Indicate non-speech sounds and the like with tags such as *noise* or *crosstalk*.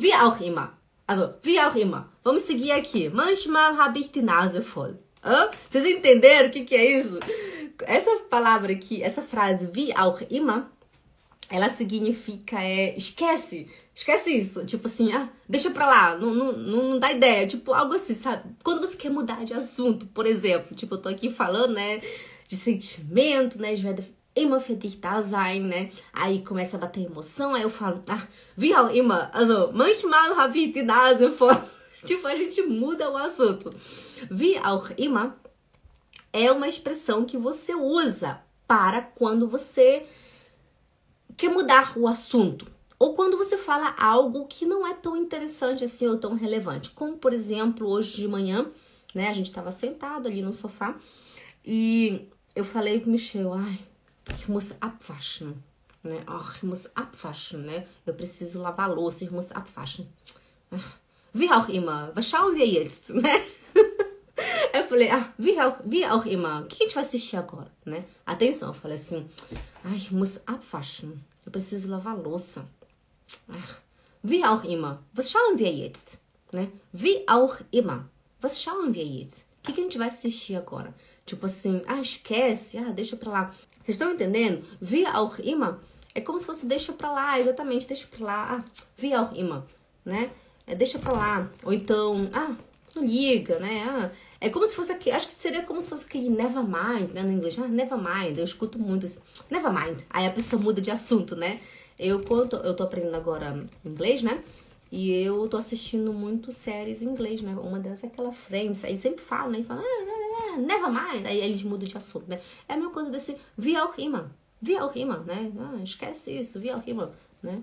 Wie auch immer. Also, wie auch immer. Vamos seguir aqui. Manchmal habe ich die Nase voll. Hã? Vocês entenderam o que, que é isso? Essa palavra aqui, essa frase, wie auch immer, ela significa é esquece, esquece isso. Tipo assim, ah, deixa pra lá, não, não, não dá ideia. Tipo, algo assim, sabe? Quando você quer mudar de assunto, por exemplo, tipo, eu tô aqui falando, né, de sentimento, né, de immer für dich da sein, né? Aí começa a bater emoção, aí eu falo, ah, wie auch immer, also, manchmal habe ich *laughs* die Nase voll. tipo, a gente muda o assunto. Wie auch immer é uma expressão que você usa para quando você quer mudar o assunto. Ou quando você fala algo que não é tão interessante assim ou tão relevante. Como, por exemplo, hoje de manhã, né? A gente estava sentado ali no sofá e eu falei pro Michel, ai, ich muss abwaschen. Né? Ach, ich muss abwaschen, né? Eu preciso lavar louça, ich muss abwaschen. Wie auch immer, was schauen wir jetzt, né? Eu falei, ah, wie auch, wie auch immer, o que a gente vai assistir agora? Atenção, eu falei assim, ai, ich muss abwaschen. Eu preciso lavar louça. Ah, wie auch immer, was schauen wir jetzt, né? Wie auch immer, was schauen wir jetzt? O que, a gente vai assistir? Tipo assim, ah, esquece, ah, deixa pra lá. Vocês estão entendendo? Wie auch immer é como se fosse deixa pra lá, exatamente, deixa pra lá. Ah, wie auch immer, né? É deixa pra lá. Ou então, ah, não liga, né? Ah, é como se fosse aqui, acho que seria como se fosse aquele never mind, né? No inglês, ah, never mind. Eu escuto muito assim, never mind. Aí a pessoa muda de assunto, né? Eu, quando eu tô aprendendo agora inglês, né? E eu tô assistindo muito séries em inglês, né? Uma delas é aquela Friends. Aí sempre fala, né? E fala, ah, never mind. Aí eles mudam de assunto, né? É a mesma coisa desse wie auch immer. Wie auch immer, né? Ah, esquece isso, wie auch immer, né?